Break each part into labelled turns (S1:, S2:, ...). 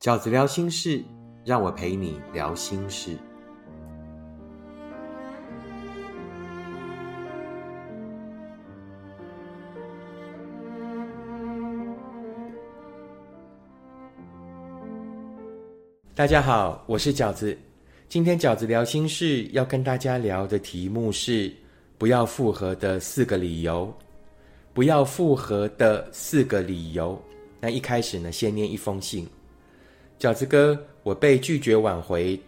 S1: 饺子聊心事，让我陪你聊心事。大家好，我是饺子。今天饺子聊心事要跟大家聊的题目是不要复合的四个理由。不要复合的四个理由。那一开始呢，先念一封信。饺子哥，我被拒绝挽回，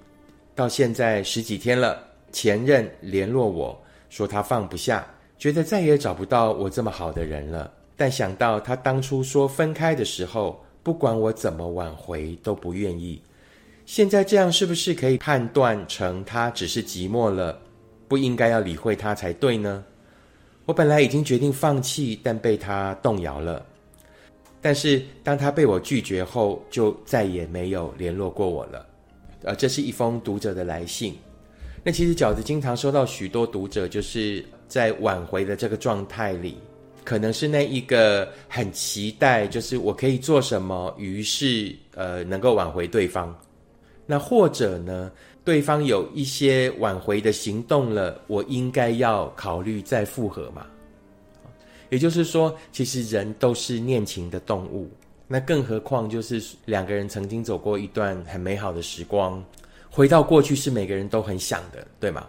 S1: 到现在十几天了。前任联络我说他放不下，觉得再也找不到我这么好的人了。但想到他当初说分开的时候，不管我怎么挽回都不愿意。现在这样是不是可以判断成他只是寂寞了，不应该要理会他才对呢？我本来已经决定放弃，但被他动摇了。但是当他被我拒绝后，就再也没有联络过我了。呃，这是一封读者的来信。那其实饺子经常收到许多读者，就是在挽回的这个状态里，可能是那一个很期待，就是我可以做什么，于是呃能够挽回对方。那或者呢，对方有一些挽回的行动了，我应该要考虑再复合嘛？也就是说，其实人都是念情的动物，那更何况就是两个人曾经走过一段很美好的时光，回到过去是每个人都很想的，对吗？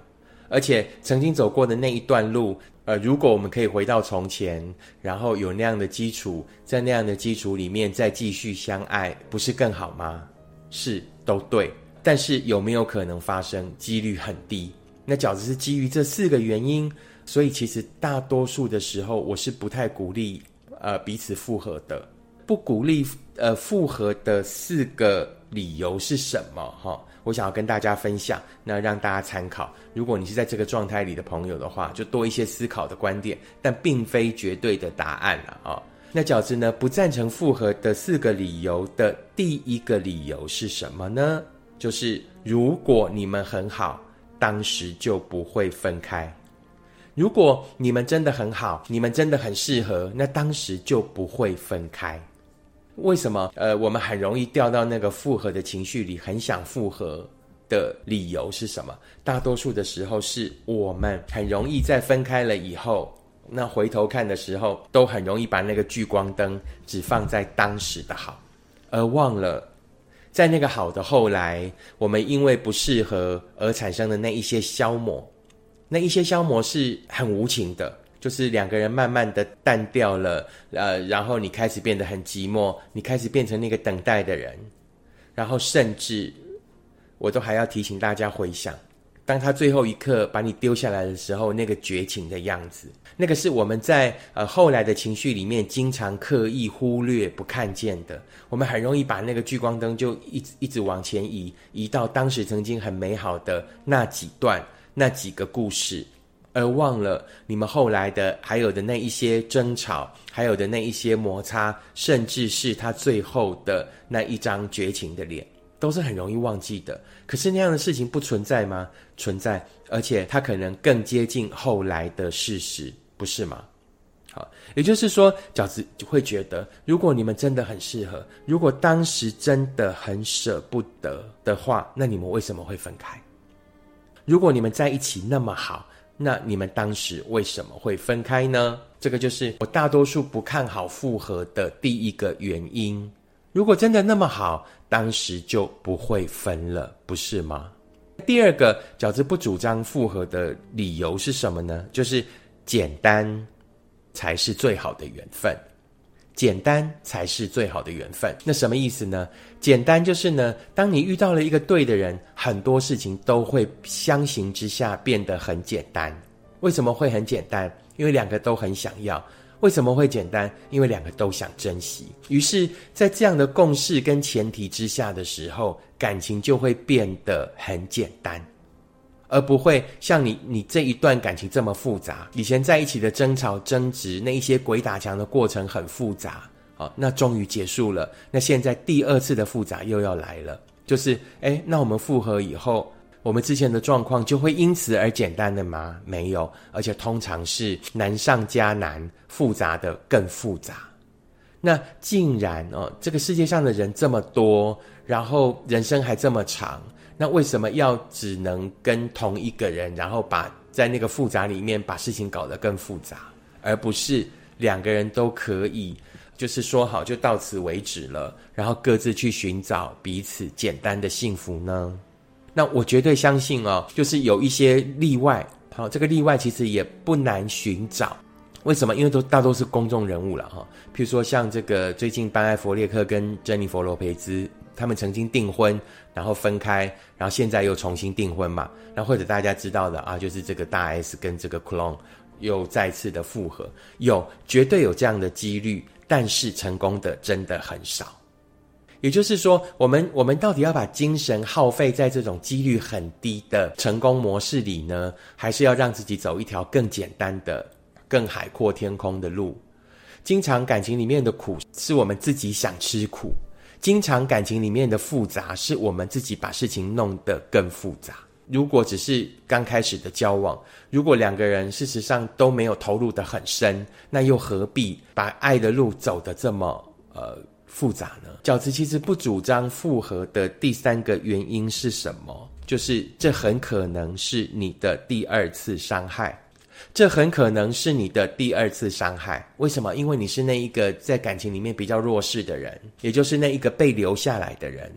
S1: 而且曾经走过的那一段路，呃，如果我们可以回到从前，然后有那样的基础，在那样的基础里面再继续相爱，不是更好吗？是，都对。但是有没有可能发生？几率很低。那饺子是基于这四个原因。所以其实大多数的时候，我是不太鼓励呃彼此复合的。不鼓励呃复合的四个理由是什么？哈，我想要跟大家分享，那让大家参考。如果你是在这个状态里的朋友的话，就多一些思考的观点，但并非绝对的答案了啊。那饺子呢不赞成复合的四个理由的第一个理由是什么呢？就是如果你们很好，当时就不会分开。如果你们真的很好，你们真的很适合，那当时就不会分开。为什么？呃，我们很容易掉到那个复合的情绪里，很想复合的理由是什么？大多数的时候是我们很容易在分开了以后，那回头看的时候，都很容易把那个聚光灯只放在当时的好，而忘了在那个好的后来，我们因为不适合而产生的那一些消磨。那一些消磨是很无情的，就是两个人慢慢的淡掉了，呃，然后你开始变得很寂寞，你开始变成那个等待的人，然后甚至，我都还要提醒大家回想，当他最后一刻把你丢下来的时候，那个绝情的样子，那个是我们在呃后来的情绪里面经常刻意忽略不看见的，我们很容易把那个聚光灯就一直一直往前移，移到当时曾经很美好的那几段。那几个故事，而忘了你们后来的还有的那一些争吵，还有的那一些摩擦，甚至是他最后的那一张绝情的脸，都是很容易忘记的。可是那样的事情不存在吗？存在，而且它可能更接近后来的事实，不是吗？好，也就是说，饺子会觉得，如果你们真的很适合，如果当时真的很舍不得的话，那你们为什么会分开？如果你们在一起那么好，那你们当时为什么会分开呢？这个就是我大多数不看好复合的第一个原因。如果真的那么好，当时就不会分了，不是吗？第二个饺子不主张复合的理由是什么呢？就是简单才是最好的缘分。简单才是最好的缘分。那什么意思呢？简单就是呢，当你遇到了一个对的人，很多事情都会相形之下变得很简单。为什么会很简单？因为两个都很想要。为什么会简单？因为两个都想珍惜。于是，在这样的共识跟前提之下的时候，感情就会变得很简单。而不会像你，你这一段感情这么复杂。以前在一起的争吵、争执，那一些鬼打墙的过程很复杂。好，那终于结束了。那现在第二次的复杂又要来了，就是，哎，那我们复合以后，我们之前的状况就会因此而简单的吗？没有，而且通常是难上加难，复杂的更复杂。那竟然哦，这个世界上的人这么多，然后人生还这么长，那为什么要只能跟同一个人，然后把在那个复杂里面把事情搞得更复杂，而不是两个人都可以，就是说好就到此为止了，然后各自去寻找彼此简单的幸福呢？那我绝对相信哦，就是有一些例外，好，这个例外其实也不难寻找。为什么？因为都大多是公众人物了哈。譬如说，像这个最近班艾弗列克跟珍妮佛罗培兹，他们曾经订婚，然后分开，然后现在又重新订婚嘛。那或者大家知道的啊，就是这个大 S 跟这个 Clone 又再次的复合，有绝对有这样的几率，但是成功的真的很少。也就是说，我们我们到底要把精神耗费在这种几率很低的成功模式里呢，还是要让自己走一条更简单的？更海阔天空的路，经常感情里面的苦是我们自己想吃苦，经常感情里面的复杂是我们自己把事情弄得更复杂。如果只是刚开始的交往，如果两个人事实上都没有投入的很深，那又何必把爱的路走得这么呃复杂呢？饺子其实不主张复合的第三个原因是什么？就是这很可能是你的第二次伤害。这很可能是你的第二次伤害。为什么？因为你是那一个在感情里面比较弱势的人，也就是那一个被留下来的人。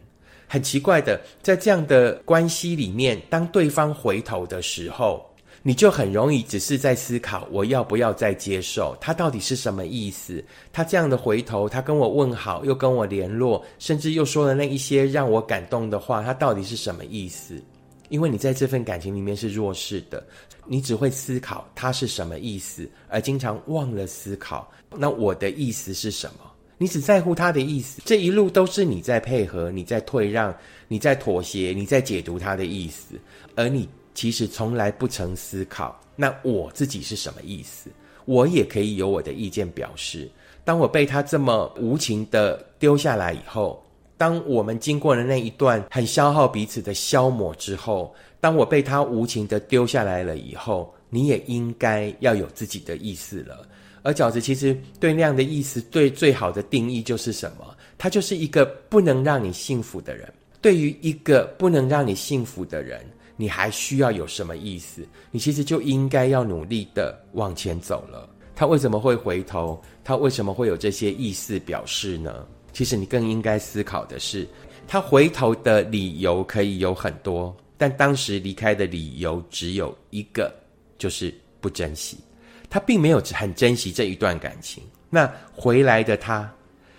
S1: 很奇怪的，在这样的关系里面，当对方回头的时候，你就很容易只是在思考：我要不要再接受他？到底是什么意思？他这样的回头，他跟我问好，又跟我联络，甚至又说了那一些让我感动的话，他到底是什么意思？因为你在这份感情里面是弱势的。你只会思考他是什么意思，而经常忘了思考那我的意思是什么。你只在乎他的意思，这一路都是你在配合，你在退让，你在妥协，你在解读他的意思，而你其实从来不曾思考，那我自己是什么意思？我也可以有我的意见表示。当我被他这么无情的丢下来以后，当我们经过了那一段很消耗彼此的消磨之后。当我被他无情的丢下来了以后，你也应该要有自己的意思了。而饺子其实对那样的意思，对最好的定义就是什么？他就是一个不能让你幸福的人。对于一个不能让你幸福的人，你还需要有什么意思？你其实就应该要努力的往前走了。他为什么会回头？他为什么会有这些意思表示呢？其实你更应该思考的是，他回头的理由可以有很多。但当时离开的理由只有一个，就是不珍惜。他并没有很珍惜这一段感情。那回来的他，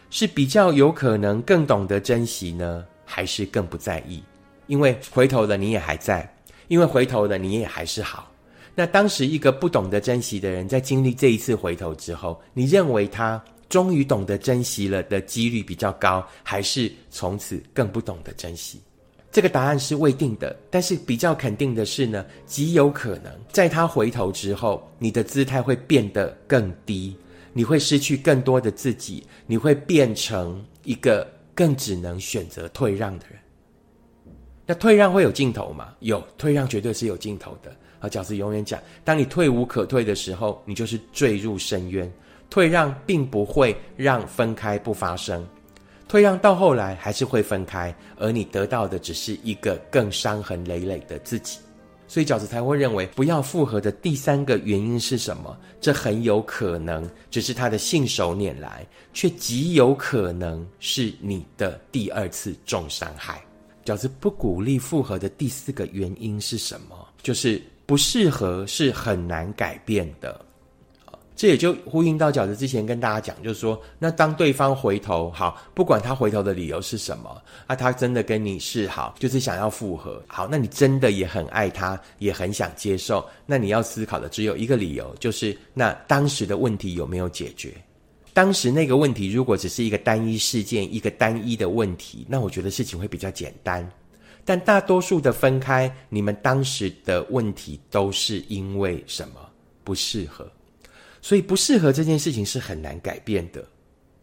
S1: 是比较有可能更懂得珍惜呢，还是更不在意？因为回头了你也还在，因为回头了你也还是好。那当时一个不懂得珍惜的人，在经历这一次回头之后，你认为他终于懂得珍惜了的几率比较高，还是从此更不懂得珍惜？这个答案是未定的，但是比较肯定的是呢，极有可能在他回头之后，你的姿态会变得更低，你会失去更多的自己，你会变成一个更只能选择退让的人。那退让会有尽头吗？有，退让绝对是有尽头的。啊，饺子永远讲，当你退无可退的时候，你就是坠入深渊。退让并不会让分开不发生。退让到后来还是会分开，而你得到的只是一个更伤痕累累的自己。所以饺子才会认为不要复合的第三个原因是什么？这很有可能只是他的信手拈来，却极有可能是你的第二次重伤害。饺子不鼓励复合的第四个原因是什么？就是不适合是很难改变的。这也就呼应到饺子之前跟大家讲，就是说，那当对方回头，好，不管他回头的理由是什么，啊，他真的跟你示好，就是想要复合，好，那你真的也很爱他，也很想接受，那你要思考的只有一个理由，就是那当时的问题有没有解决？当时那个问题如果只是一个单一事件，一个单一的问题，那我觉得事情会比较简单。但大多数的分开，你们当时的问题都是因为什么？不适合。所以不适合这件事情是很难改变的，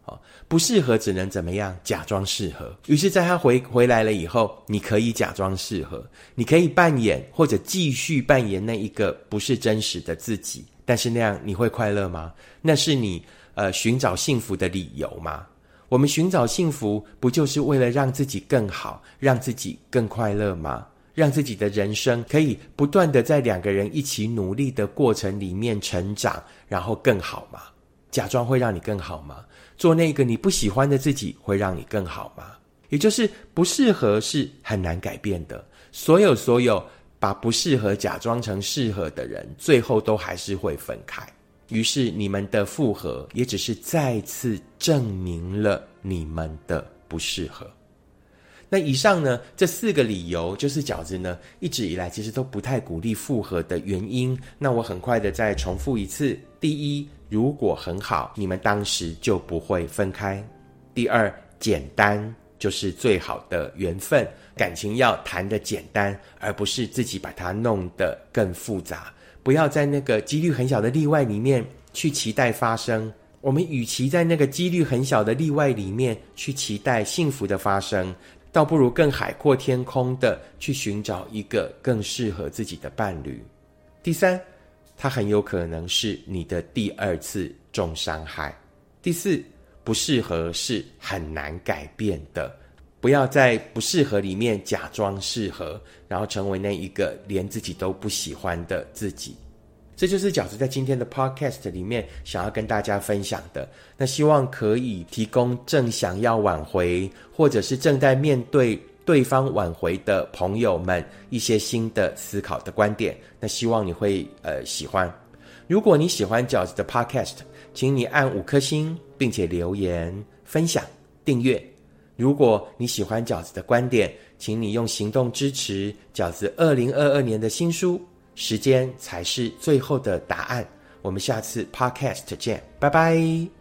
S1: 啊，不适合只能怎么样？假装适合。于是，在他回回来了以后，你可以假装适合，你可以扮演或者继续扮演那一个不是真实的自己。但是那样你会快乐吗？那是你呃寻找幸福的理由吗？我们寻找幸福，不就是为了让自己更好，让自己更快乐吗？让自己的人生可以不断的在两个人一起努力的过程里面成长，然后更好吗？假装会让你更好吗？做那个你不喜欢的自己会让你更好吗？也就是不适合是很难改变的。所有所有把不适合假装成适合的人，最后都还是会分开。于是你们的复合也只是再次证明了你们的不适合。那以上呢这四个理由，就是饺子呢一直以来其实都不太鼓励复合的原因。那我很快的再重复一次：第一，如果很好，你们当时就不会分开；第二，简单就是最好的缘分，感情要谈的简单，而不是自己把它弄得更复杂。不要在那个几率很小的例外里面去期待发生。我们与其在那个几率很小的例外里面去期待幸福的发生，倒不如更海阔天空的去寻找一个更适合自己的伴侣。第三，它很有可能是你的第二次重伤害。第四，不适合是很难改变的。不要在不适合里面假装适合，然后成为那一个连自己都不喜欢的自己。这就是饺子在今天的 podcast 里面想要跟大家分享的。那希望可以提供正想要挽回，或者是正在面对对方挽回的朋友们一些新的思考的观点。那希望你会呃喜欢。如果你喜欢饺子的 podcast，请你按五颗星，并且留言、分享、订阅。如果你喜欢饺子的观点，请你用行动支持饺子二零二二年的新书。时间才是最后的答案。我们下次 podcast 见，拜拜。